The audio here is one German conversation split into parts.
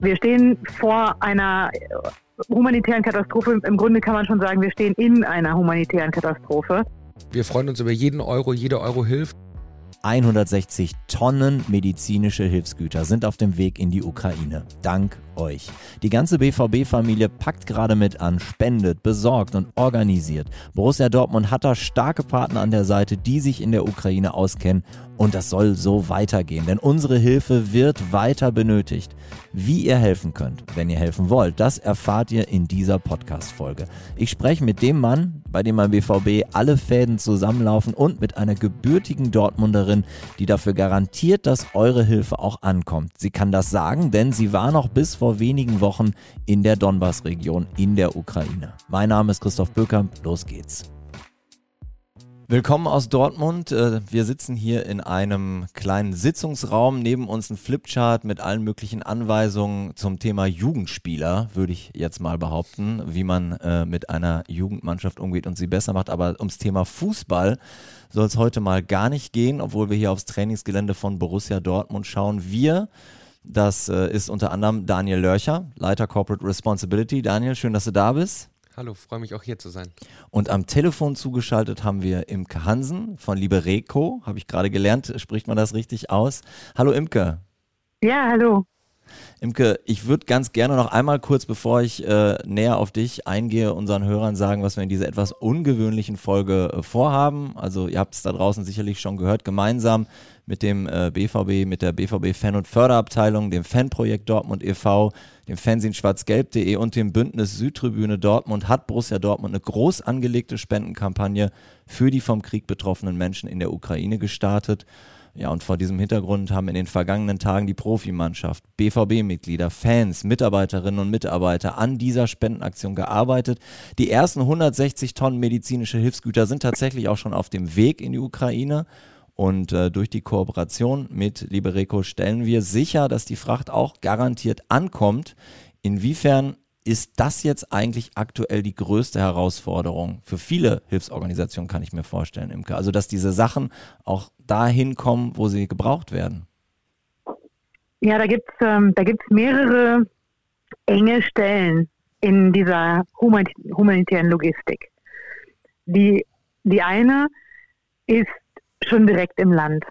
Wir stehen vor einer humanitären Katastrophe. Im Grunde kann man schon sagen, wir stehen in einer humanitären Katastrophe. Wir freuen uns über jeden Euro, jeder Euro hilft. 160 Tonnen medizinische Hilfsgüter sind auf dem Weg in die Ukraine. Dank euch. Die ganze BVB-Familie packt gerade mit an, spendet, besorgt und organisiert. Borussia Dortmund hat da starke Partner an der Seite, die sich in der Ukraine auskennen. Und das soll so weitergehen, denn unsere Hilfe wird weiter benötigt. Wie ihr helfen könnt, wenn ihr helfen wollt, das erfahrt ihr in dieser Podcast-Folge. Ich spreche mit dem Mann, bei dem beim BVB alle Fäden zusammenlaufen und mit einer gebürtigen Dortmunderin, die dafür garantiert, dass eure Hilfe auch ankommt. Sie kann das sagen, denn sie war noch bis vor vor wenigen Wochen in der Donbass-Region in der Ukraine. Mein Name ist Christoph Böker, los geht's. Willkommen aus Dortmund. Äh, wir sitzen hier in einem kleinen Sitzungsraum. Neben uns ein Flipchart mit allen möglichen Anweisungen zum Thema Jugendspieler, würde ich jetzt mal behaupten, wie man äh, mit einer Jugendmannschaft umgeht und sie besser macht. Aber ums Thema Fußball soll es heute mal gar nicht gehen, obwohl wir hier aufs Trainingsgelände von Borussia Dortmund schauen. Wir das äh, ist unter anderem Daniel Lörcher, Leiter Corporate Responsibility. Daniel, schön, dass du da bist. Hallo, freue mich auch hier zu sein. Und am Telefon zugeschaltet haben wir Imke Hansen von Libereco. Habe ich gerade gelernt, spricht man das richtig aus? Hallo Imke. Ja, hallo. Imke, ich würde ganz gerne noch einmal kurz, bevor ich äh, näher auf dich eingehe, unseren Hörern sagen, was wir in dieser etwas ungewöhnlichen Folge äh, vorhaben. Also ihr habt es da draußen sicherlich schon gehört, gemeinsam mit dem äh, BVB, mit der BVB Fan- und Förderabteilung, dem Fanprojekt Dortmund e.V., dem Fernsehen schwarzgelb.de und dem Bündnis Südtribüne Dortmund hat Borussia Dortmund eine groß angelegte Spendenkampagne für die vom Krieg betroffenen Menschen in der Ukraine gestartet. Ja, und vor diesem Hintergrund haben in den vergangenen Tagen die Profimannschaft, BVB-Mitglieder, Fans, Mitarbeiterinnen und Mitarbeiter an dieser Spendenaktion gearbeitet. Die ersten 160 Tonnen medizinische Hilfsgüter sind tatsächlich auch schon auf dem Weg in die Ukraine. Und äh, durch die Kooperation mit Libereco stellen wir sicher, dass die Fracht auch garantiert ankommt. Inwiefern ist das jetzt eigentlich aktuell die größte Herausforderung für viele Hilfsorganisationen, kann ich mir vorstellen, Imke? Also, dass diese Sachen auch dahin kommen, wo sie gebraucht werden. Ja, da gibt es ähm, mehrere enge Stellen in dieser humanitären Logistik. Die, die eine ist schon direkt im Land.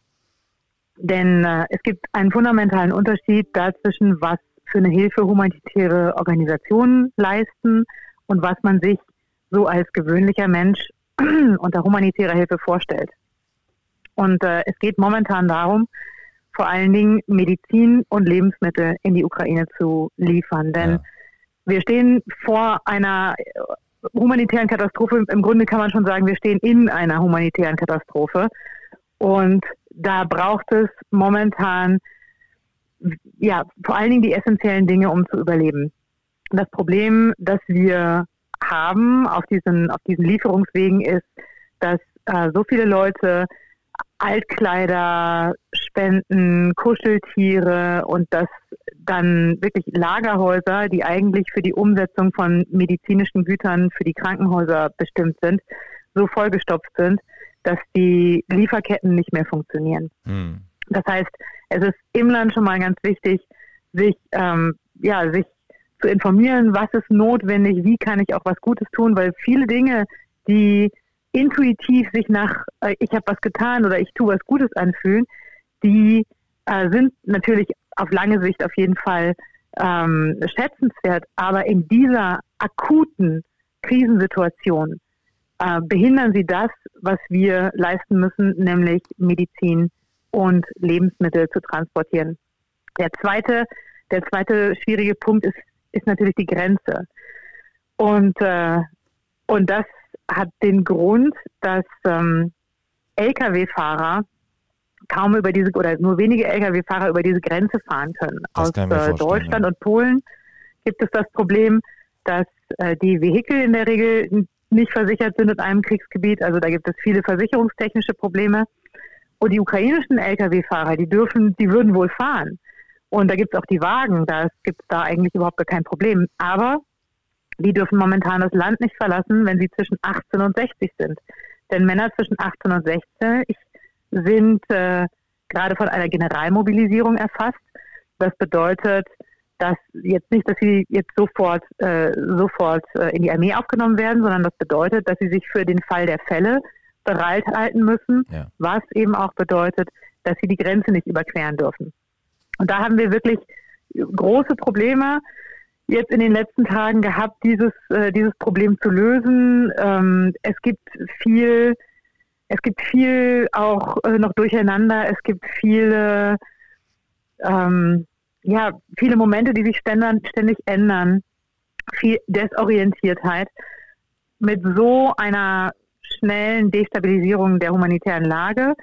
Denn äh, es gibt einen fundamentalen Unterschied dazwischen, was für eine Hilfe humanitäre Organisationen leisten und was man sich so als gewöhnlicher Mensch unter humanitärer Hilfe vorstellt. Und äh, es geht momentan darum, vor allen Dingen Medizin und Lebensmittel in die Ukraine zu liefern. Denn ja. wir stehen vor einer humanitären Katastrophe. Im Grunde kann man schon sagen, wir stehen in einer humanitären Katastrophe. Und da braucht es momentan ja vor allen Dingen die essentiellen Dinge, um zu überleben. Das Problem, das wir haben auf diesen auf diesen Lieferungswegen ist, dass äh, so viele Leute Altkleider spenden, Kuscheltiere und dass dann wirklich Lagerhäuser, die eigentlich für die Umsetzung von medizinischen Gütern für die Krankenhäuser bestimmt sind, so vollgestopft sind, dass die Lieferketten nicht mehr funktionieren. Hm. Das heißt, es ist im Land schon mal ganz wichtig, sich, ähm, ja, sich zu informieren, was ist notwendig, wie kann ich auch was Gutes tun, weil viele Dinge, die intuitiv sich nach, äh, ich habe was getan oder ich tue was Gutes anfühlen, die äh, sind natürlich auf lange Sicht auf jeden Fall ähm, schätzenswert, aber in dieser akuten Krisensituation äh, behindern sie das, was wir leisten müssen, nämlich Medizin und Lebensmittel zu transportieren. Der zweite, der zweite schwierige Punkt ist, ist natürlich die Grenze. Und, äh, und das hat den Grund, dass ähm, Lkw-Fahrer kaum über diese oder nur wenige Lkw-Fahrer über diese Grenze fahren können. Das Aus äh, Deutschland ja. und Polen gibt es das Problem, dass äh, die Vehikel in der Regel nicht versichert sind in einem Kriegsgebiet. Also da gibt es viele versicherungstechnische Probleme. Und die ukrainischen Lkw-Fahrer, die dürfen, die würden wohl fahren. Und da gibt es auch die Wagen, da gibt es da eigentlich überhaupt kein Problem. Aber die dürfen momentan das Land nicht verlassen, wenn sie zwischen 18 und 60 sind. Denn Männer zwischen 18 und 60 sind äh, gerade von einer Generalmobilisierung erfasst. Das bedeutet, dass jetzt nicht, dass sie jetzt sofort, äh, sofort äh, in die Armee aufgenommen werden, sondern das bedeutet, dass sie sich für den Fall der Fälle bereithalten müssen, ja. was eben auch bedeutet, dass sie die Grenze nicht überqueren dürfen. Und da haben wir wirklich große Probleme jetzt in den letzten Tagen gehabt, dieses, äh, dieses Problem zu lösen. Ähm, es gibt viel, es gibt viel auch äh, noch durcheinander. Es gibt viele, ähm, ja, viele Momente, die sich ständig, ändern. Viel Desorientiertheit. Mit so einer schnellen Destabilisierung der humanitären Lage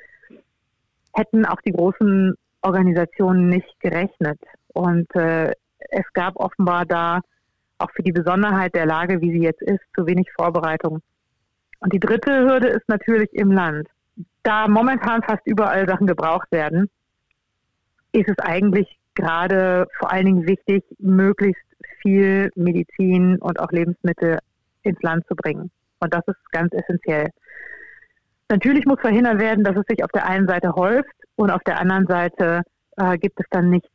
hätten auch die großen Organisationen nicht gerechnet. Und äh, es gab offenbar da auch für die Besonderheit der Lage, wie sie jetzt ist, zu wenig Vorbereitung. Und die dritte Hürde ist natürlich im Land. Da momentan fast überall Sachen gebraucht werden, ist es eigentlich gerade vor allen Dingen wichtig, möglichst viel Medizin und auch Lebensmittel ins Land zu bringen. Und das ist ganz essentiell. Natürlich muss verhindert werden, dass es sich auf der einen Seite häuft und auf der anderen Seite äh, gibt es dann nichts.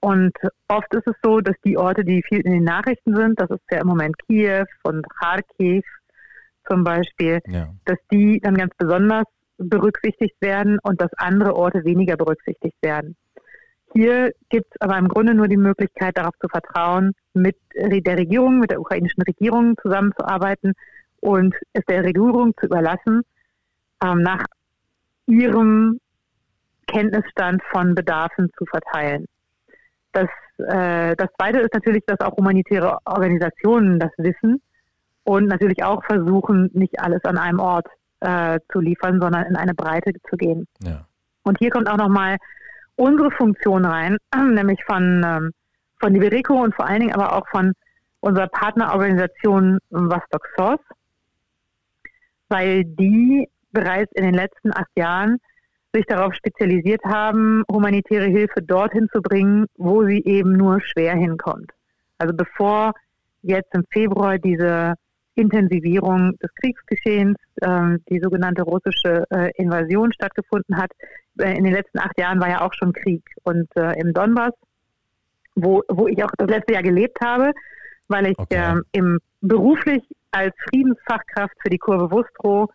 Und oft ist es so, dass die Orte, die viel in den Nachrichten sind, das ist ja im Moment Kiew und Kharkiv zum Beispiel, ja. dass die dann ganz besonders berücksichtigt werden und dass andere Orte weniger berücksichtigt werden. Hier gibt es aber im Grunde nur die Möglichkeit, darauf zu vertrauen, mit der Regierung, mit der ukrainischen Regierung zusammenzuarbeiten und es der Regierung zu überlassen, ähm, nach ihrem Kenntnisstand von Bedarfen zu verteilen. Das, äh, das Zweite ist natürlich, dass auch humanitäre Organisationen das wissen und natürlich auch versuchen, nicht alles an einem Ort äh, zu liefern, sondern in eine Breite zu gehen. Ja. Und hier kommt auch nochmal unsere Funktion rein, nämlich von, ähm, von Liberico und vor allen Dingen aber auch von unserer Partnerorganisation Vostok Source, weil die bereits in den letzten acht Jahren sich darauf spezialisiert haben, humanitäre Hilfe dorthin zu bringen, wo sie eben nur schwer hinkommt. Also bevor jetzt im Februar diese Intensivierung des Kriegsgeschehens, äh, die sogenannte russische äh, Invasion stattgefunden hat, in den letzten acht Jahren war ja auch schon Krieg. Und äh, im Donbass, wo, wo ich auch das letzte Jahr gelebt habe, weil ich okay. Ähm, im, beruflich als Friedensfachkraft für die Kurve Wustrow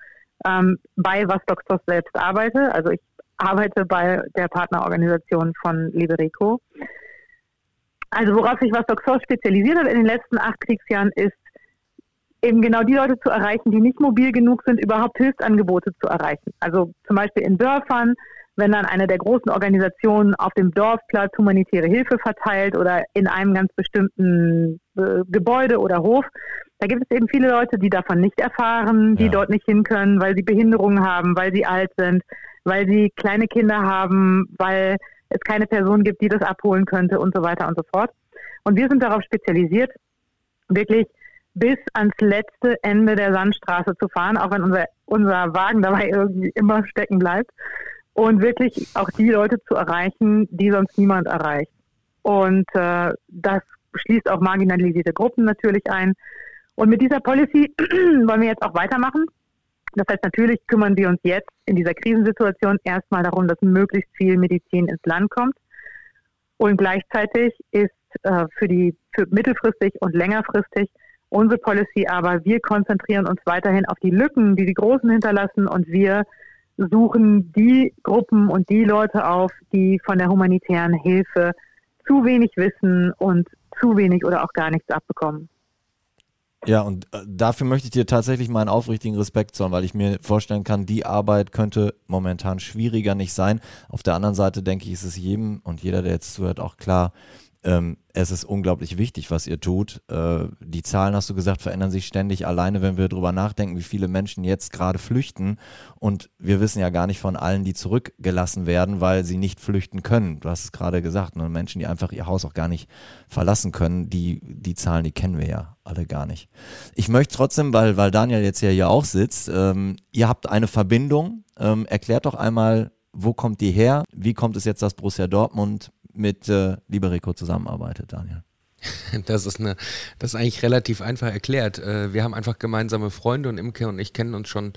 ähm, bei Vostok selbst arbeite. Also ich arbeite bei der Partnerorganisation von Liberico. Also worauf sich Vostok spezialisiert hat in den letzten acht Kriegsjahren ist, eben genau die Leute zu erreichen, die nicht mobil genug sind, überhaupt Hilfsangebote zu erreichen. Also zum Beispiel in Dörfern, wenn dann eine der großen Organisationen auf dem Dorfplatz humanitäre Hilfe verteilt oder in einem ganz bestimmten äh, Gebäude oder Hof, da gibt es eben viele Leute, die davon nicht erfahren, die ja. dort nicht hin können, weil sie Behinderungen haben, weil sie alt sind, weil sie kleine Kinder haben, weil es keine Person gibt, die das abholen könnte und so weiter und so fort. Und wir sind darauf spezialisiert, wirklich bis ans letzte Ende der Sandstraße zu fahren, auch wenn unser, unser Wagen dabei irgendwie immer stecken bleibt. Und wirklich auch die Leute zu erreichen, die sonst niemand erreicht. Und äh, das schließt auch marginalisierte Gruppen natürlich ein. Und mit dieser Policy wollen wir jetzt auch weitermachen. Das heißt, natürlich kümmern wir uns jetzt in dieser Krisensituation erstmal darum, dass möglichst viel Medizin ins Land kommt. Und gleichzeitig ist äh, für die für mittelfristig und längerfristig unsere Policy aber, wir konzentrieren uns weiterhin auf die Lücken, die die Großen hinterlassen und wir suchen die Gruppen und die Leute auf, die von der humanitären Hilfe zu wenig wissen und zu wenig oder auch gar nichts abbekommen. Ja, und äh, dafür möchte ich dir tatsächlich meinen aufrichtigen Respekt zollen, weil ich mir vorstellen kann, die Arbeit könnte momentan schwieriger nicht sein. Auf der anderen Seite denke ich, ist es jedem und jeder, der jetzt zuhört, auch klar, ähm, es ist unglaublich wichtig, was ihr tut. Äh, die Zahlen, hast du gesagt, verändern sich ständig. Alleine, wenn wir darüber nachdenken, wie viele Menschen jetzt gerade flüchten. Und wir wissen ja gar nicht von allen, die zurückgelassen werden, weil sie nicht flüchten können. Du hast es gerade gesagt. Ne? Menschen, die einfach ihr Haus auch gar nicht verlassen können, die, die Zahlen, die kennen wir ja alle gar nicht. Ich möchte trotzdem, weil, weil Daniel jetzt ja hier auch sitzt, ähm, ihr habt eine Verbindung. Ähm, erklärt doch einmal, wo kommt die her? Wie kommt es jetzt, dass Borussia Dortmund mit äh, Liberico zusammenarbeitet, Daniel? Das ist eine, das ist eigentlich relativ einfach erklärt. Äh, wir haben einfach gemeinsame Freunde und Imke und ich kennen uns schon,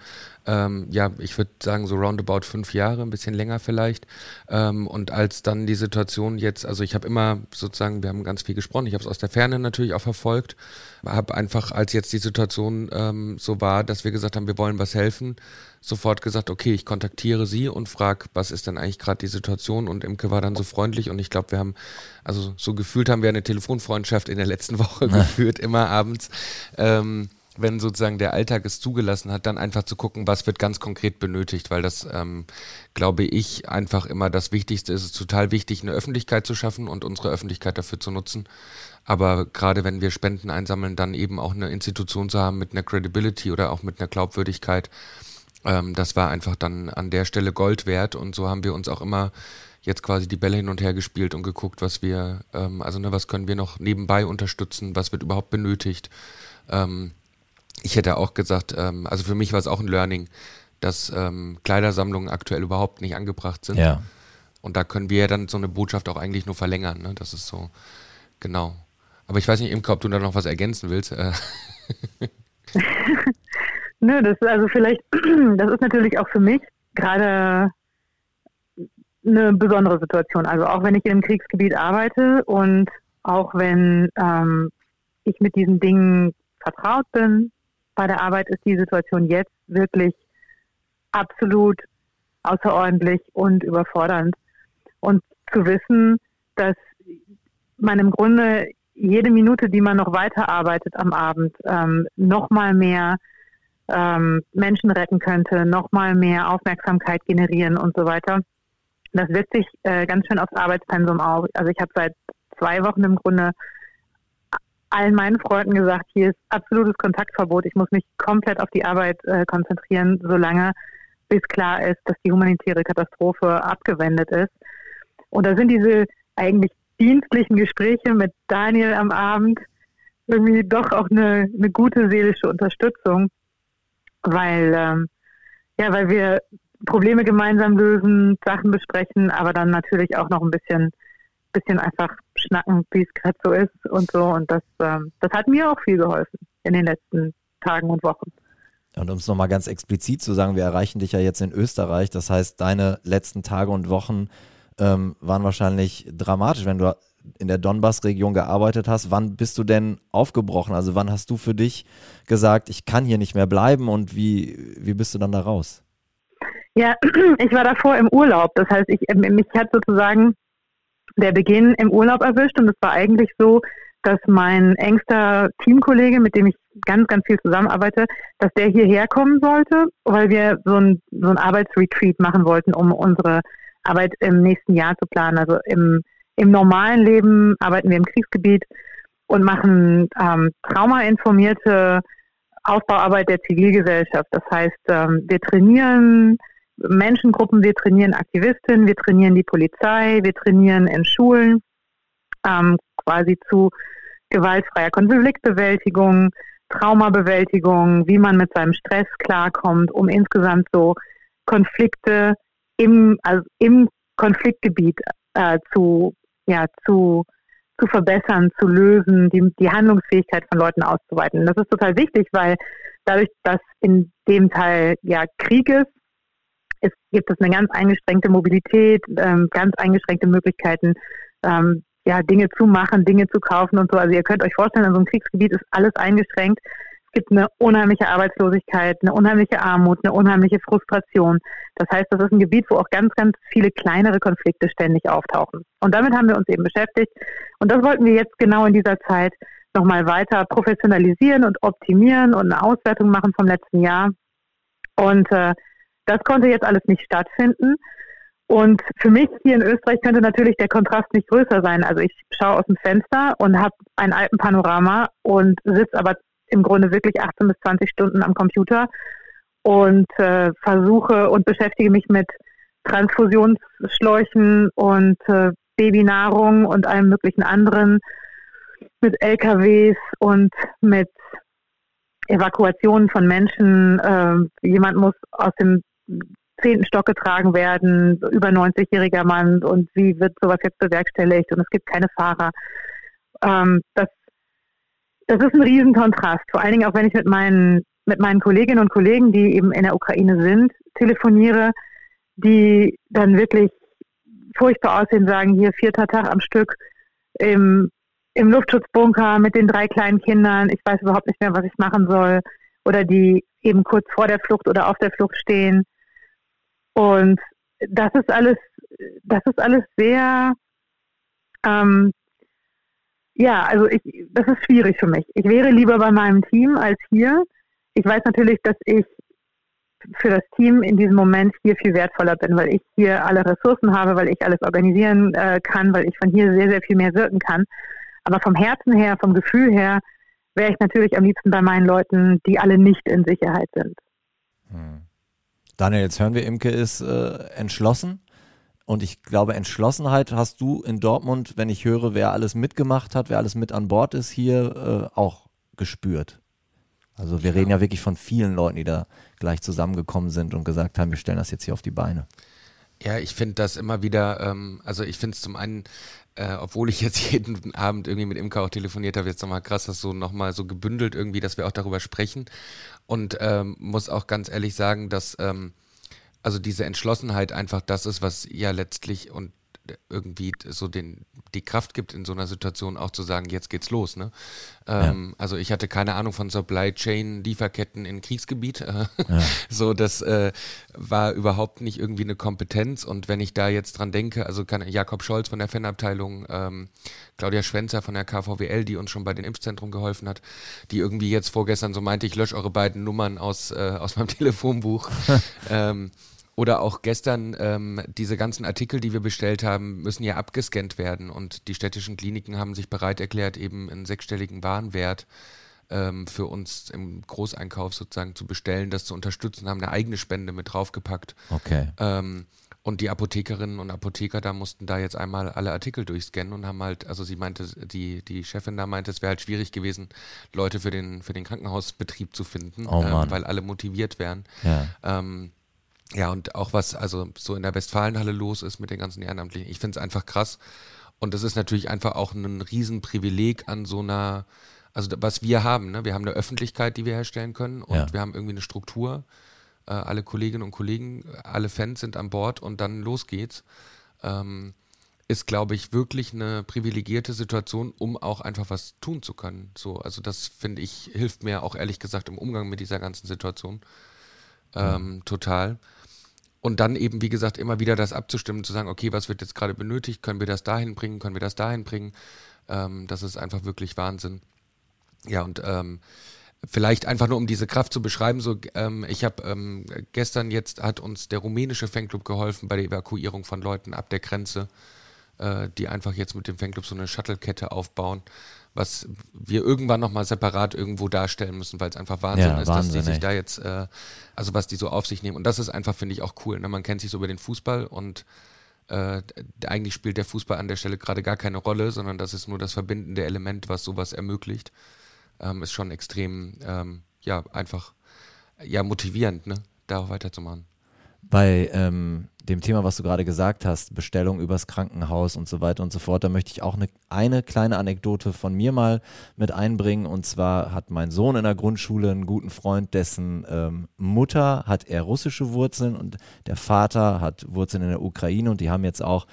ähm, ja, ich würde sagen so roundabout fünf Jahre, ein bisschen länger vielleicht. Ähm, und als dann die Situation jetzt, also ich habe immer sozusagen, wir haben ganz viel gesprochen, ich habe es aus der Ferne natürlich auch verfolgt, habe einfach, als jetzt die Situation ähm, so war, dass wir gesagt haben, wir wollen was helfen, sofort gesagt, okay, ich kontaktiere sie und frage, was ist denn eigentlich gerade die Situation? Und Imke war dann so freundlich und ich glaube, wir haben, also so gefühlt haben wir eine Telefonfreundschaft in der letzten Woche geführt, immer abends. Ähm, wenn sozusagen der Alltag es zugelassen hat, dann einfach zu gucken, was wird ganz konkret benötigt, weil das, ähm, glaube ich, einfach immer das Wichtigste ist. Es ist total wichtig, eine Öffentlichkeit zu schaffen und unsere Öffentlichkeit dafür zu nutzen. Aber gerade wenn wir Spenden einsammeln, dann eben auch eine Institution zu haben mit einer Credibility oder auch mit einer Glaubwürdigkeit, ähm, das war einfach dann an der Stelle Gold wert und so haben wir uns auch immer jetzt quasi die Bälle hin und her gespielt und geguckt, was wir, ähm, also ne, was können wir noch nebenbei unterstützen, was wird überhaupt benötigt. Ähm, ich hätte auch gesagt, ähm, also für mich war es auch ein Learning, dass ähm, Kleidersammlungen aktuell überhaupt nicht angebracht sind. Ja. Und da können wir ja dann so eine Botschaft auch eigentlich nur verlängern. Ne? Das ist so, genau. Aber ich weiß nicht, Imke, ob du da noch was ergänzen willst. Äh. Nö, das ist also vielleicht, das ist natürlich auch für mich gerade eine besondere Situation. Also auch wenn ich in einem Kriegsgebiet arbeite und auch wenn ähm, ich mit diesen Dingen vertraut bin, bei der Arbeit ist die Situation jetzt wirklich absolut außerordentlich und überfordernd. Und zu wissen, dass man im Grunde jede Minute, die man noch weiterarbeitet am Abend, ähm, noch mal mehr ähm, Menschen retten könnte, nochmal mehr Aufmerksamkeit generieren und so weiter. Das wirkt sich äh, ganz schön aufs Arbeitspensum aus. Also ich habe seit zwei Wochen im Grunde allen meinen Freunden gesagt, hier ist absolutes Kontaktverbot. Ich muss mich komplett auf die Arbeit äh, konzentrieren, solange bis klar ist, dass die humanitäre Katastrophe abgewendet ist. Und da sind diese eigentlich dienstlichen Gespräche mit Daniel am Abend irgendwie doch auch eine, eine gute seelische Unterstützung weil, ähm, ja, weil wir Probleme gemeinsam lösen, Sachen besprechen, aber dann natürlich auch noch ein bisschen, bisschen einfach schnacken, wie es gerade so ist und so. Und das, ähm, das hat mir auch viel geholfen in den letzten Tagen und Wochen. Und um es nochmal ganz explizit zu sagen, wir erreichen dich ja jetzt in Österreich. Das heißt, deine letzten Tage und Wochen ähm, waren wahrscheinlich dramatisch, wenn du in der Donbass-Region gearbeitet hast, wann bist du denn aufgebrochen? Also wann hast du für dich gesagt, ich kann hier nicht mehr bleiben und wie, wie bist du dann da raus? Ja, ich war davor im Urlaub. Das heißt, ich, ähm, mich hat sozusagen der Beginn im Urlaub erwischt und es war eigentlich so, dass mein engster Teamkollege, mit dem ich ganz, ganz viel zusammenarbeite, dass der hierher kommen sollte, weil wir so ein, so ein Arbeitsretreat machen wollten, um unsere Arbeit im nächsten Jahr zu planen. Also im im normalen Leben arbeiten wir im Kriegsgebiet und machen ähm, traumainformierte Aufbauarbeit der Zivilgesellschaft. Das heißt, ähm, wir trainieren Menschengruppen, wir trainieren Aktivistinnen, wir trainieren die Polizei, wir trainieren in Schulen ähm, quasi zu gewaltfreier Konfliktbewältigung, Traumabewältigung, wie man mit seinem Stress klarkommt, um insgesamt so Konflikte im, also im Konfliktgebiet äh, zu ja, zu, zu verbessern, zu lösen, die, die Handlungsfähigkeit von Leuten auszuweiten. Das ist total wichtig, weil dadurch, dass in dem Teil ja Krieg ist, es gibt es eine ganz eingeschränkte Mobilität, ähm, ganz eingeschränkte Möglichkeiten, ähm, ja, Dinge zu machen, Dinge zu kaufen und so. Also ihr könnt euch vorstellen, in so einem Kriegsgebiet ist alles eingeschränkt gibt eine unheimliche Arbeitslosigkeit, eine unheimliche Armut, eine unheimliche Frustration. Das heißt, das ist ein Gebiet, wo auch ganz, ganz viele kleinere Konflikte ständig auftauchen. Und damit haben wir uns eben beschäftigt. Und das wollten wir jetzt genau in dieser Zeit nochmal weiter professionalisieren und optimieren und eine Auswertung machen vom letzten Jahr. Und äh, das konnte jetzt alles nicht stattfinden. Und für mich hier in Österreich könnte natürlich der Kontrast nicht größer sein. Also ich schaue aus dem Fenster und habe ein Alpenpanorama und sitze aber im Grunde wirklich 18 bis 20 Stunden am Computer und äh, versuche und beschäftige mich mit Transfusionsschläuchen und äh, Babynahrung und allem möglichen anderen, mit LKWs und mit Evakuationen von Menschen. Äh, jemand muss aus dem zehnten Stock getragen werden, über 90-jähriger Mann und wie wird sowas jetzt bewerkstelligt und es gibt keine Fahrer. ähm, das, das ist ein Riesenkontrast. Vor allen Dingen auch, wenn ich mit meinen, mit meinen Kolleginnen und Kollegen, die eben in der Ukraine sind, telefoniere, die dann wirklich furchtbar aussehen, sagen, hier vierter Tag am Stück im, im Luftschutzbunker mit den drei kleinen Kindern, ich weiß überhaupt nicht mehr, was ich machen soll. Oder die eben kurz vor der Flucht oder auf der Flucht stehen. Und das ist alles, das ist alles sehr, ähm, ja, also ich, das ist schwierig für mich. Ich wäre lieber bei meinem Team als hier. Ich weiß natürlich, dass ich für das Team in diesem Moment hier viel wertvoller bin, weil ich hier alle Ressourcen habe, weil ich alles organisieren äh, kann, weil ich von hier sehr, sehr viel mehr wirken kann. Aber vom Herzen her, vom Gefühl her, wäre ich natürlich am liebsten bei meinen Leuten, die alle nicht in Sicherheit sind. Hm. Daniel, jetzt hören wir, Imke ist äh, entschlossen. Und ich glaube, Entschlossenheit hast du in Dortmund, wenn ich höre, wer alles mitgemacht hat, wer alles mit an Bord ist, hier äh, auch gespürt. Also wir ja. reden ja wirklich von vielen Leuten, die da gleich zusammengekommen sind und gesagt haben, wir stellen das jetzt hier auf die Beine. Ja, ich finde das immer wieder, ähm, also ich finde es zum einen, äh, obwohl ich jetzt jeden Abend irgendwie mit Imka auch telefoniert habe, jetzt nochmal krass, das so nochmal so gebündelt irgendwie, dass wir auch darüber sprechen. Und ähm, muss auch ganz ehrlich sagen, dass ähm, also diese Entschlossenheit einfach das ist, was ja letztlich und irgendwie so den, die Kraft gibt, in so einer Situation auch zu sagen, jetzt geht's los. Ne? Ähm, ja. Also ich hatte keine Ahnung von Supply Chain, Lieferketten in Kriegsgebiet. ja. So, das äh, war überhaupt nicht irgendwie eine Kompetenz. Und wenn ich da jetzt dran denke, also kann Jakob Scholz von der Fanabteilung, ähm, Claudia Schwenzer von der KVWL, die uns schon bei den Impfzentren geholfen hat, die irgendwie jetzt vorgestern so meinte, ich lösche eure beiden Nummern aus, äh, aus meinem Telefonbuch. ähm, oder auch gestern, ähm, diese ganzen Artikel, die wir bestellt haben, müssen ja abgescannt werden. Und die städtischen Kliniken haben sich bereit erklärt, eben einen sechsstelligen Warenwert ähm, für uns im Großeinkauf sozusagen zu bestellen, das zu unterstützen, haben eine eigene Spende mit draufgepackt. Okay. Ähm, und die Apothekerinnen und Apotheker da mussten da jetzt einmal alle Artikel durchscannen und haben halt, also sie meinte, die, die Chefin da meinte, es wäre halt schwierig gewesen, Leute für den, für den Krankenhausbetrieb zu finden, oh ähm, weil alle motiviert wären. Ja. Ähm, ja, und auch was also so in der Westfalenhalle los ist mit den ganzen Ehrenamtlichen, ich finde es einfach krass. Und das ist natürlich einfach auch ein Riesenprivileg an so einer, also was wir haben, ne? Wir haben eine Öffentlichkeit, die wir herstellen können und Ja. wir haben irgendwie eine Struktur. Äh, alle Kolleginnen und Kollegen, alle Fans sind an Bord und dann los geht's. Ähm, ist, glaube ich, wirklich eine privilegierte Situation, um auch einfach was tun zu können. So, also das finde ich, hilft mir auch ehrlich gesagt im Umgang mit dieser ganzen Situation. Ähm, Total. Und dann eben, wie gesagt, immer wieder das abzustimmen, zu sagen, okay, was wird jetzt gerade benötigt? Können wir das dahin bringen? Können wir das dahin bringen? Ähm, das ist einfach wirklich Wahnsinn. Ja, und ähm, vielleicht einfach nur, um diese Kraft zu beschreiben, so, ähm, ich habe ähm, gestern jetzt hat uns der rumänische Fanclub geholfen bei der Evakuierung von Leuten ab der Grenze, äh, die einfach jetzt mit dem Fanclub so eine Shuttle-Kette aufbauen, was wir irgendwann nochmal separat irgendwo darstellen müssen, weil es einfach Wahnsinn Ja, ist, Wahnsinn, dass die sich da jetzt, äh, also was die so auf sich nehmen. Und das ist einfach, finde ich, auch cool. Ne? Man kennt sich so über den Fußball und äh, eigentlich spielt der Fußball an der Stelle gerade gar keine Rolle, sondern das ist nur das verbindende Element, was sowas ermöglicht. Ähm, ist schon extrem, ähm, ja, einfach, ja, motivierend, ne? da auch weiterzumachen. Bei ähm, dem Thema, was du gerade gesagt hast, Bestellung übers Krankenhaus und so weiter und so fort, da möchte ich auch eine, eine kleine Anekdote von mir mal mit einbringen. Und zwar hat mein Sohn in der Grundschule einen guten Freund, dessen ähm, Mutter hat eher russische Wurzeln und der Vater hat Wurzeln in der Ukraine und die haben jetzt auch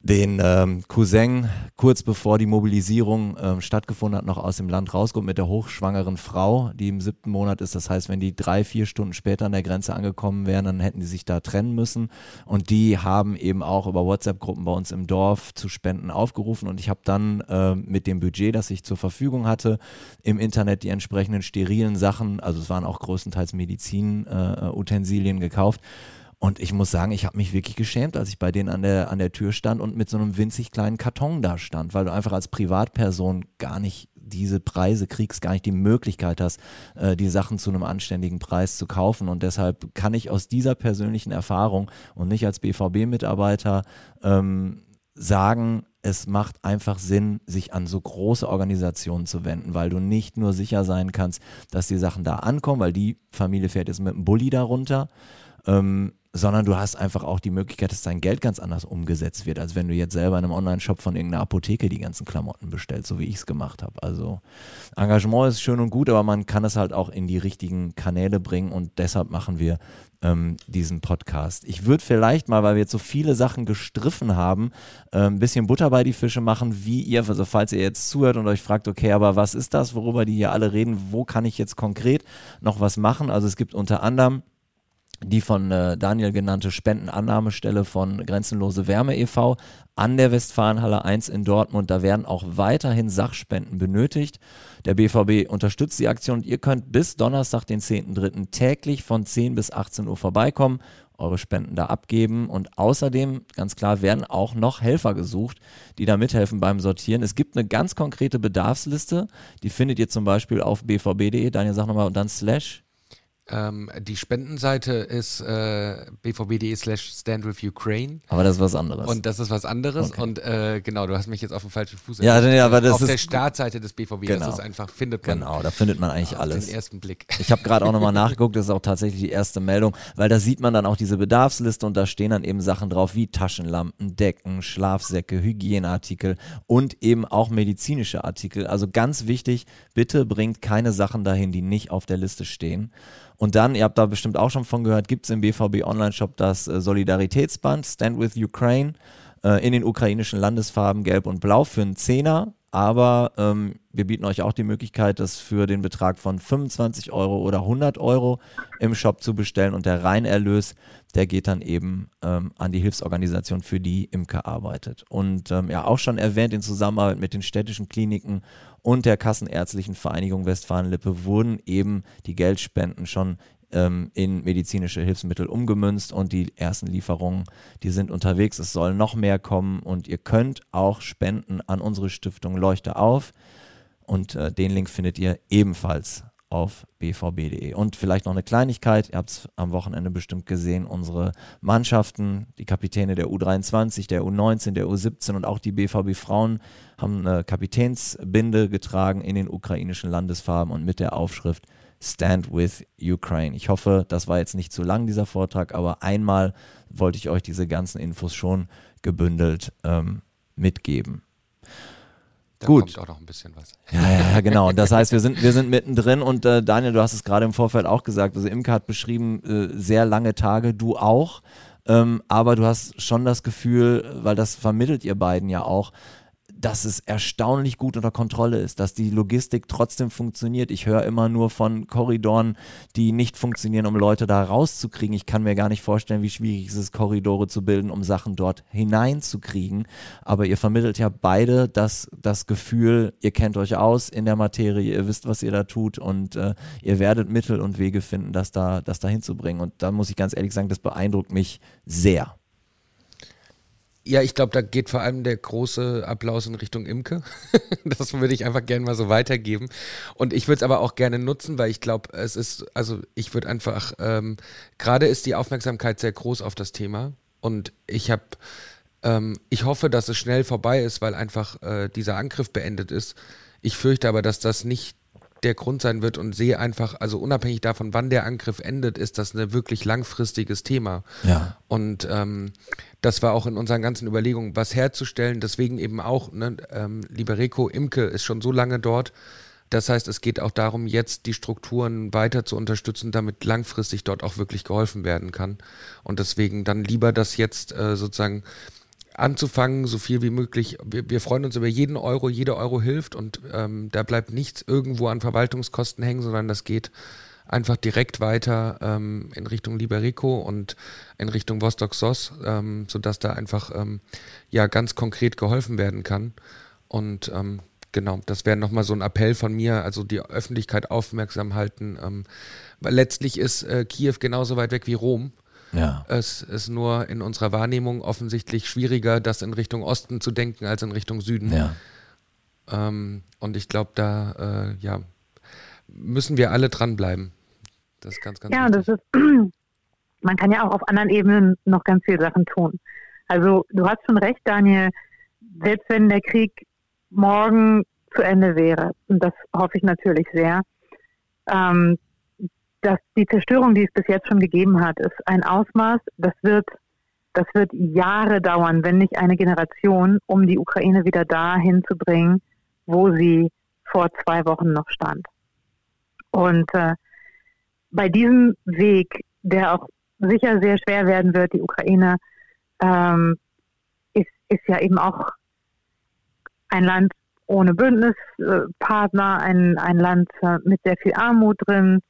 den ähm, Cousin kurz bevor die Mobilisierung ähm, stattgefunden hat, noch aus dem Land rausgeholt mit der hochschwangeren Frau, die im siebten Monat ist. Das heißt, wenn die drei, vier Stunden später an der Grenze angekommen wären, dann hätten die sich da trennen müssen. Und die haben eben auch über WhatsApp-Gruppen bei uns im Dorf zu Spenden aufgerufen. Und ich habe dann ähm, mit dem Budget, das ich zur Verfügung hatte, im Internet die entsprechenden sterilen Sachen, also es waren auch größtenteils Medizin-Utensilien äh, Utensilien gekauft. Und ich muss sagen, ich habe mich wirklich geschämt, als ich bei denen an der, an der Tür stand und mit so einem winzig kleinen Karton da stand, weil du einfach als Privatperson gar nicht diese Preise kriegst, gar nicht die Möglichkeit hast, äh, die Sachen zu einem anständigen Preis zu kaufen. Und deshalb kann ich aus dieser persönlichen Erfahrung und nicht als BVB-Mitarbeiter ähm, sagen, es macht einfach Sinn, sich an so große Organisationen zu wenden, weil du nicht nur sicher sein kannst, dass die Sachen da ankommen, weil die Familie fährt jetzt mit dem Bulli da runter, ähm, sondern du hast einfach auch die Möglichkeit, dass dein Geld ganz anders umgesetzt wird, als wenn du jetzt selber in einem Online-Shop von irgendeiner Apotheke die ganzen Klamotten bestellst, so wie ich es gemacht habe. Also Engagement ist schön und gut, aber man kann es halt auch in die richtigen Kanäle bringen und deshalb machen wir ähm, diesen Podcast. Ich würde vielleicht mal, weil wir jetzt so viele Sachen gestriffen haben, äh, ein bisschen Butter bei die Fische machen, wie ihr, also falls ihr jetzt zuhört und euch fragt, okay, aber was ist das, worüber die hier alle reden, wo kann ich jetzt konkret noch was machen? Also es gibt unter anderem die von äh, Daniel genannte Spendenannahmestelle von Grenzenlose Wärme e.V. an der Westfalenhalle 1 in Dortmund. Da werden auch weiterhin Sachspenden benötigt. Der BVB unterstützt die Aktion und ihr könnt bis Donnerstag, den 10.3. täglich von 10 bis 18 Uhr vorbeikommen, eure Spenden da abgeben und außerdem, ganz klar, werden auch noch Helfer gesucht, die da mithelfen beim Sortieren. Es gibt eine ganz konkrete Bedarfsliste, die findet ihr zum Beispiel auf bvb.de. Daniel, sag nochmal, und dann slash ähm, die Spendenseite ist äh, bvb.de slash stand with Ukraine. Aber das ist was anderes. Und das ist was anderes. Okay. Und äh, genau, du hast mich jetzt auf dem falschen Fuß Ja, nee, aber das auf ist der Startseite des BVB. Genau. Das ist einfach, findet man. Genau, da findet man eigentlich auf alles. den ersten Blick. Ich habe gerade auch nochmal nachgeguckt, das ist auch tatsächlich die erste Meldung, weil da sieht man dann auch diese Bedarfsliste und da stehen dann eben Sachen drauf wie Taschenlampen, Decken, Schlafsäcke, Hygieneartikel und eben auch medizinische Artikel. Also ganz wichtig, bitte bringt keine Sachen dahin, die nicht auf der Liste stehen. Und dann, ihr habt da bestimmt auch schon von gehört, gibt es im BVB Online-Shop das äh, Solidaritätsband Stand with Ukraine äh, in den ukrainischen Landesfarben Gelb und Blau für einen Zehner. Aber ähm, wir bieten euch auch die Möglichkeit, das für den Betrag von 25 Euro oder 100 Euro im Shop zu bestellen. Und der Reinerlös, der geht dann eben ähm, an die Hilfsorganisation, für die Imke arbeitet. Und ähm, ja, auch schon erwähnt, in Zusammenarbeit mit den städtischen Kliniken und der Kassenärztlichen Vereinigung Westfalen-Lippe wurden eben die Geldspenden schon ähm, in medizinische Hilfsmittel umgemünzt und die ersten Lieferungen, die sind unterwegs. Es soll noch mehr kommen und ihr könnt auch spenden an unsere Stiftung Leuchte auf und äh, den Link findet ihr ebenfalls auf bvb.de. Und vielleicht noch eine Kleinigkeit, ihr habt es am Wochenende bestimmt gesehen, unsere Mannschaften, die Kapitäne der U23, der U19, der U17 und auch die BVB Frauen haben eine Kapitänsbinde getragen in den ukrainischen Landesfarben und mit der Aufschrift Stand with Ukraine. Ich hoffe, das war jetzt nicht zu lang, dieser Vortrag, aber einmal wollte ich euch diese ganzen Infos schon gebündelt ähm, mitgeben. Da Gut. kommt auch noch ein bisschen was. Ja, ja, genau. Das heißt, wir sind, wir sind mittendrin und äh, Daniel, du hast es gerade im Vorfeld auch gesagt. Also Imke hat beschrieben, äh, sehr lange Tage, du auch. Ähm, aber du hast schon das Gefühl, weil das vermittelt ihr beiden ja auch, dass es erstaunlich gut unter Kontrolle ist, dass die Logistik trotzdem funktioniert. Ich höre immer nur von Korridoren, die nicht funktionieren, um Leute da rauszukriegen. Ich kann mir gar nicht vorstellen, wie schwierig es ist, Korridore zu bilden, um Sachen dort hineinzukriegen. Aber ihr vermittelt ja beide das, das Gefühl, ihr kennt euch aus in der Materie, ihr wisst, was ihr da tut und äh, ihr werdet Mittel und Wege finden, das da, das da hinzubringen. Und da muss ich ganz ehrlich sagen, das beeindruckt mich sehr. Ja, ich glaube, da geht vor allem der große Applaus in Richtung Imke. das würde ich einfach gerne mal so weitergeben. Und ich würde es aber auch gerne nutzen, weil ich glaube, es ist, also ich würde einfach, ähm, gerade ist die Aufmerksamkeit sehr groß auf das Thema. Und ich habe, ähm, ich hoffe, dass es schnell vorbei ist, weil einfach äh, dieser Angriff beendet ist. Ich fürchte aber, dass das nicht der Grund sein wird und sehe einfach, also unabhängig davon, wann der Angriff endet, ist das ein wirklich langfristiges Thema. Ja. Und ähm, das war auch in unseren ganzen Überlegungen, was herzustellen. Deswegen eben auch, ne, ähm, Liberico Imke ist schon so lange dort. Das heißt, es geht auch darum, jetzt die Strukturen weiter zu unterstützen, damit langfristig dort auch wirklich geholfen werden kann. Und deswegen dann lieber das jetzt äh, sozusagen anzufangen, so viel wie möglich. Wir, wir, freuen uns über jeden Euro, jeder Euro hilft und ähm, da bleibt nichts irgendwo an Verwaltungskosten hängen, sondern das geht einfach direkt weiter ähm, in Richtung Liberico und in Richtung Vostok SOS, ähm, sodass da einfach ähm, ja ganz konkret geholfen werden kann. Und ähm, genau, das wäre nochmal so ein Appell von mir, also die Öffentlichkeit aufmerksam halten. Ähm, weil letztlich ist äh, Kiew genauso weit weg wie Rom. Ja. Es ist nur in unserer Wahrnehmung offensichtlich schwieriger, das in Richtung Osten zu denken als in Richtung Süden. Ja. Ähm, und ich glaube, da äh, ja, müssen wir alle dranbleiben. Das ist ganz, ganz Ja, wichtig. das ist, man kann ja auch auf anderen Ebenen noch ganz viele Sachen tun. Also du hast schon recht, Daniel, selbst wenn der Krieg morgen zu Ende wäre, und das hoffe ich natürlich sehr, ähm, dass die Zerstörung, die es bis jetzt schon gegeben hat, ist ein Ausmaß, das wird, das wird Jahre dauern, wenn nicht eine Generation, um die Ukraine wieder dahin zu bringen, wo sie vor zwei Wochen noch stand. Und äh, bei diesem Weg, der auch sicher sehr schwer werden wird, die Ukraine ähm, ist, ist ja eben auch ein Land ohne Bündnispartner, ein, ein Land äh, mit sehr viel Armut drin.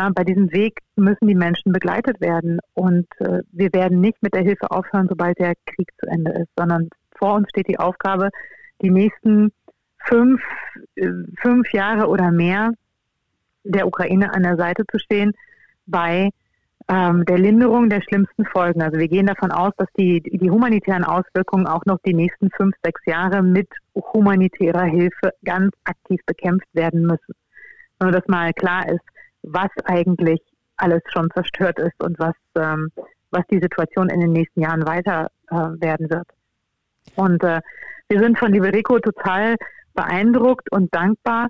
Ja, bei diesem Weg müssen die Menschen begleitet werden. Und äh, wir werden nicht mit der Hilfe aufhören, sobald der Krieg zu Ende ist, sondern vor uns steht die Aufgabe, die nächsten fünf, äh, fünf Jahre oder mehr der Ukraine an der Seite zu stehen bei ähm, der Linderung der schlimmsten Folgen. Also wir gehen davon aus, dass die, die humanitären Auswirkungen auch noch die nächsten fünf, sechs Jahre mit humanitärer Hilfe ganz aktiv bekämpft werden müssen. Nur dass mal klar ist, was eigentlich alles schon zerstört ist und was, ähm, was die Situation in den nächsten Jahren weiter äh, werden wird. Und äh, wir sind von Liberico total beeindruckt und dankbar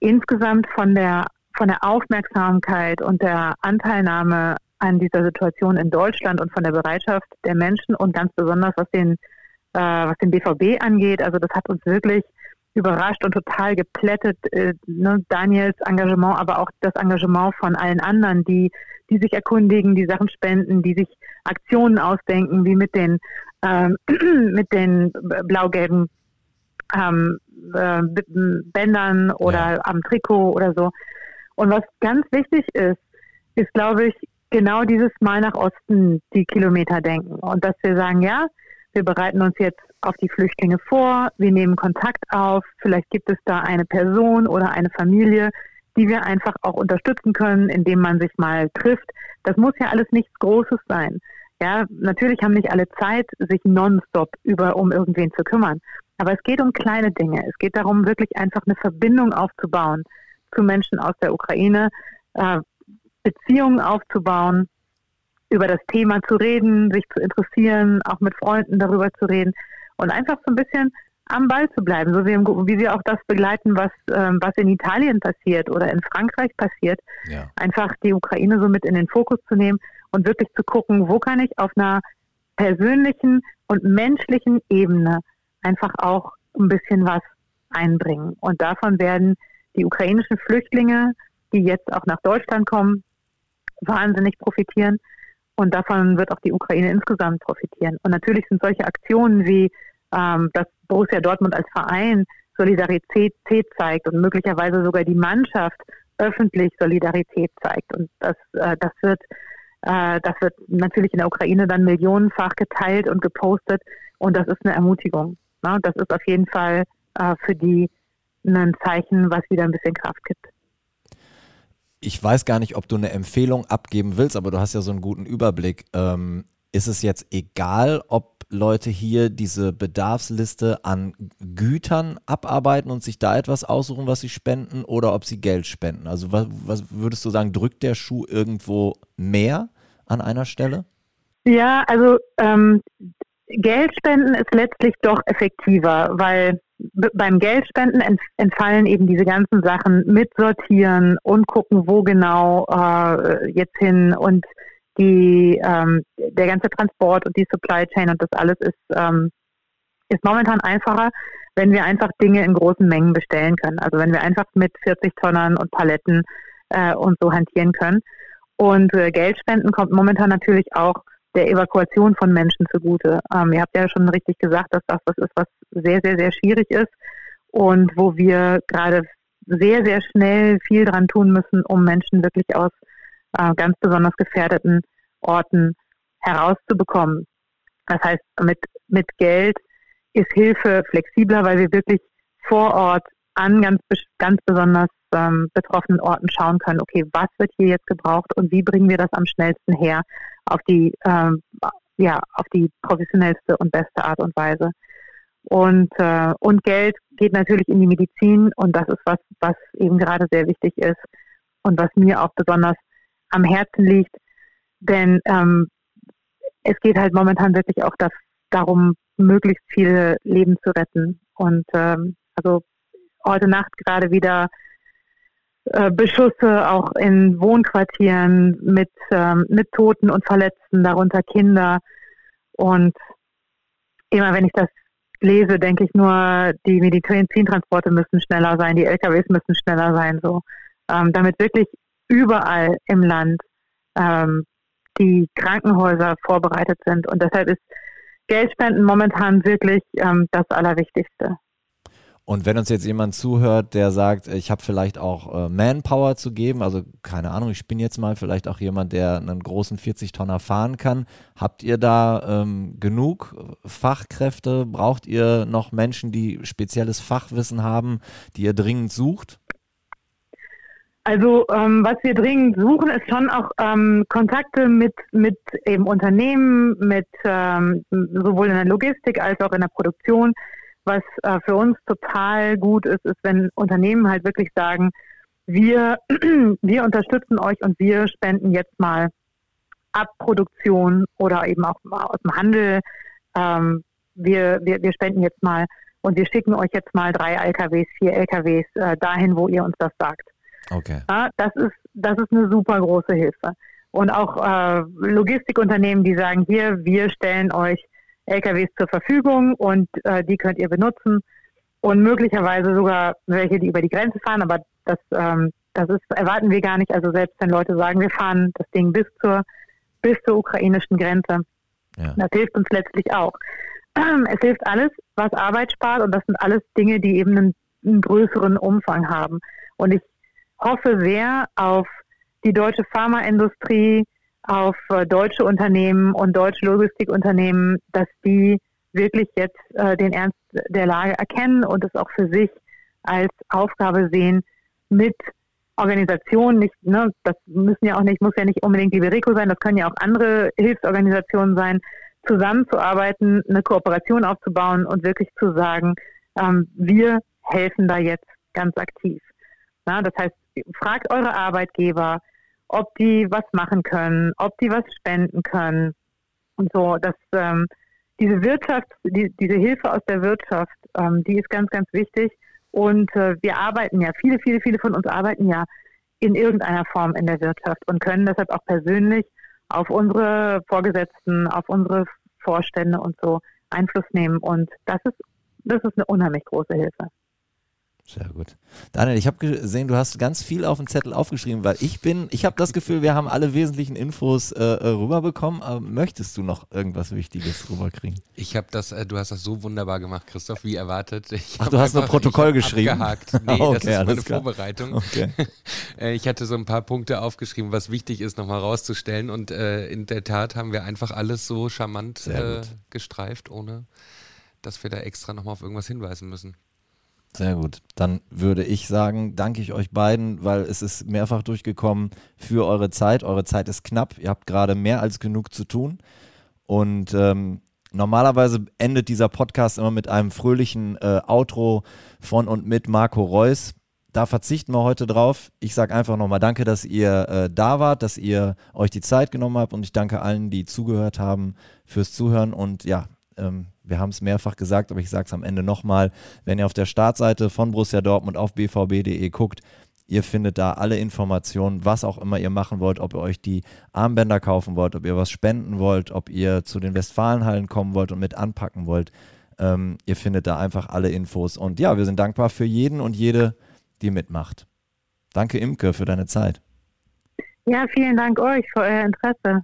insgesamt von der von der Aufmerksamkeit und der Anteilnahme an dieser Situation in Deutschland und von der Bereitschaft der Menschen und ganz besonders was den, äh, was den BVB angeht. Also das hat uns wirklich überrascht und total geplättet. Äh, ne? Daniels Engagement, aber auch das Engagement von allen anderen, die, die sich erkundigen, die Sachen spenden, die sich Aktionen ausdenken, wie mit den, äh, mit den blau-gelben ähm, äh, Bändern oder ja. am Trikot oder so. Und was ganz wichtig ist, ist, glaube ich, genau dieses Mal nach Osten die Kilometer denken. Und dass wir sagen, ja, wir bereiten uns jetzt auf die Flüchtlinge vor, wir nehmen Kontakt auf, vielleicht gibt es da eine Person oder eine Familie, die wir einfach auch unterstützen können, indem man sich mal trifft. Das muss ja alles nichts Großes sein. Ja, natürlich haben nicht alle Zeit, sich nonstop über um irgendwen zu kümmern. Aber es geht um kleine Dinge. Es geht darum, wirklich einfach eine Verbindung aufzubauen zu Menschen aus der Ukraine, äh, Beziehungen aufzubauen, über das Thema zu reden, sich zu interessieren, auch mit Freunden darüber zu reden und einfach so ein bisschen am Ball zu bleiben, so wie, wie wir auch das begleiten, was, ähm, was in Italien passiert oder in Frankreich passiert. Ja. Einfach die Ukraine so mit in den Fokus zu nehmen und wirklich zu gucken, wo kann ich auf einer persönlichen und menschlichen Ebene einfach auch ein bisschen was einbringen. Und davon werden die ukrainischen Flüchtlinge, die jetzt auch nach Deutschland kommen, wahnsinnig profitieren. Und davon wird auch die Ukraine insgesamt profitieren. Und natürlich sind solche Aktionen wie, ähm, dass Borussia Dortmund als Verein Solidarität zeigt und möglicherweise sogar die Mannschaft öffentlich Solidarität zeigt. Und das, äh, das wird, äh, das wird natürlich in der Ukraine dann millionenfach geteilt und gepostet. Und das ist eine Ermutigung. Ne? Das ist auf jeden Fall äh, für die ein Zeichen, was wieder ein bisschen Kraft gibt ich weiß gar nicht, ob du eine Empfehlung abgeben willst, aber du hast ja so einen guten Überblick. Ähm, ist es jetzt egal, ob Leute hier diese Bedarfsliste an Gütern abarbeiten und sich da etwas aussuchen, was sie spenden, oder ob sie Geld spenden? Also was, was würdest du sagen, drückt der Schuh irgendwo mehr an einer Stelle? Ja, also ähm, Geld spenden ist letztlich doch effektiver, weil beim Geldspenden entfallen eben diese ganzen Sachen mit sortieren und gucken, wo genau äh, jetzt hin und die ähm, der ganze Transport und die Supply Chain und das alles ist ähm, ist momentan einfacher, wenn wir einfach Dinge in großen Mengen bestellen können. Also wenn wir einfach mit 40 Tonnen und Paletten äh, und so hantieren können. Und äh, Geldspenden kommt momentan natürlich auch der Evakuation von Menschen zugute. Ähm, ihr habt ja schon richtig gesagt, dass das was ist, was sehr, sehr, sehr schwierig ist und wo wir gerade sehr, sehr schnell viel dran tun müssen, um Menschen wirklich aus äh, ganz besonders gefährdeten Orten herauszubekommen. Das heißt, mit, mit Geld ist Hilfe flexibler, weil wir wirklich vor Ort an ganz, ganz besonders ähm, betroffenen Orten schauen können, okay, was wird hier jetzt gebraucht und wie bringen wir das am schnellsten her auf die, ähm, ja, auf die professionellste und beste Art und Weise. Und, äh, und Geld geht natürlich in die Medizin und das ist was, was eben gerade sehr wichtig ist und was mir auch besonders am Herzen liegt. Denn ähm, es geht halt momentan wirklich auch das, darum, möglichst viele Leben zu retten. Und ähm, also heute Nacht gerade wieder äh, Beschüsse auch in Wohnquartieren mit, ähm, mit Toten und Verletzten, darunter Kinder. Und immer wenn ich das lese, denke ich nur, die Medizintransporte müssen schneller sein, die LKWs müssen schneller sein, so. Ähm, damit wirklich überall im Land ähm, die Krankenhäuser vorbereitet sind. Und deshalb ist Geldspenden momentan wirklich ähm, das Allerwichtigste. Und wenn uns jetzt jemand zuhört, der sagt, ich habe vielleicht auch äh, Manpower zu geben, also keine Ahnung, ich bin jetzt mal vielleicht auch jemand, der einen großen 40-Tonner fahren kann. Habt ihr da ähm, genug Fachkräfte? Braucht ihr noch Menschen, die spezielles Fachwissen haben, die ihr dringend sucht? Also ähm, was wir dringend suchen, ist schon auch ähm, Kontakte mit, mit eben Unternehmen, mit ähm, sowohl in der Logistik als auch in der Produktion. Was äh, für uns total gut ist, ist, wenn Unternehmen halt wirklich sagen, wir, wir unterstützen euch und wir spenden jetzt mal ab Produktion oder eben auch aus dem Handel. Ähm, wir, wir, wir spenden jetzt mal und wir schicken euch jetzt mal drei LKWs, vier LKWs äh, dahin, wo ihr uns das sagt. Okay. Ja, das ist, das ist eine super große Hilfe. Und auch äh, Logistikunternehmen, die sagen, hier, wir stellen euch LKWs zur Verfügung und äh, die könnt ihr benutzen. Und möglicherweise sogar welche, die über die Grenze fahren, aber das, ähm, das ist, erwarten wir gar nicht. Also selbst wenn Leute sagen, wir fahren das Ding bis zur, bis zur ukrainischen Grenze, ja. das hilft uns letztlich auch. Es hilft alles, was Arbeit spart und das sind alles Dinge, die eben einen, einen größeren Umfang haben. Und ich hoffe sehr auf die deutsche Pharmaindustrie, auf äh, deutsche Unternehmen und deutsche Logistikunternehmen, dass die wirklich jetzt äh, den Ernst der Lage erkennen und es auch für sich als Aufgabe sehen, mit Organisationen, nicht, ne, das müssen ja auch nicht, muss ja nicht unbedingt die Berico sein, das können ja auch andere Hilfsorganisationen sein, zusammenzuarbeiten, eine Kooperation aufzubauen und wirklich zu sagen, ähm, wir helfen da jetzt ganz aktiv. Na, das heißt, fragt eure Arbeitgeber, ob die was machen können, ob die was spenden können und so. Dass ähm, diese Wirtschaft, die, diese Hilfe aus der Wirtschaft, ähm, die ist ganz, ganz wichtig. Und äh, wir arbeiten ja, viele, viele, viele von uns arbeiten ja in irgendeiner Form in der Wirtschaft und können deshalb auch persönlich auf unsere Vorgesetzten, auf unsere Vorstände und so Einfluss nehmen. Und das ist, das ist eine unheimlich große Hilfe. Sehr gut. Daniel, ich habe gesehen, du hast ganz viel auf dem Zettel aufgeschrieben, weil ich bin, ich habe das Gefühl, wir haben alle wesentlichen Infos äh, äh rüberbekommen. Aber möchtest du noch irgendwas Wichtiges rüberkriegen? Ich habe das, äh, du hast das so wunderbar gemacht, Christoph, wie erwartet. Ich Ach, du hast noch Protokoll geschrieben? Abgehakt. Nee, okay, das ist meine klar. Vorbereitung. Okay. Äh, ich hatte so ein paar Punkte aufgeschrieben, was wichtig ist, nochmal rauszustellen. Und äh, in der Tat haben wir einfach alles so charmant äh, gestreift, ohne dass wir da extra nochmal auf irgendwas hinweisen müssen. Sehr gut. Dann würde ich sagen, danke ich euch beiden, weil es ist mehrfach durchgekommen für eure Zeit. Eure Zeit ist knapp. Ihr habt gerade mehr als genug zu tun. Und ähm, normalerweise endet dieser Podcast immer mit einem fröhlichen äh, Outro von und mit Marco Reus. Da verzichten wir heute drauf. Ich sage einfach nochmal Danke, dass ihr äh, da wart, dass ihr euch die Zeit genommen habt und ich danke allen, die zugehört haben fürs Zuhören. Und ja, ähm, wir haben es mehrfach gesagt, aber ich sage es am Ende nochmal, wenn ihr auf der Startseite von Borussia Dortmund auf bvb.de guckt, Ihr findet da alle Informationen, was auch immer ihr machen wollt, ob ihr euch die Armbänder kaufen wollt, ob ihr was spenden wollt, ob ihr zu den Westfalenhallen kommen wollt und mit anpacken wollt. Ähm, ihr findet da einfach alle Infos. Und ja, wir sind dankbar für jeden und jede, die mitmacht. Danke, Imke, für deine Zeit. Ja, vielen Dank euch für euer Interesse.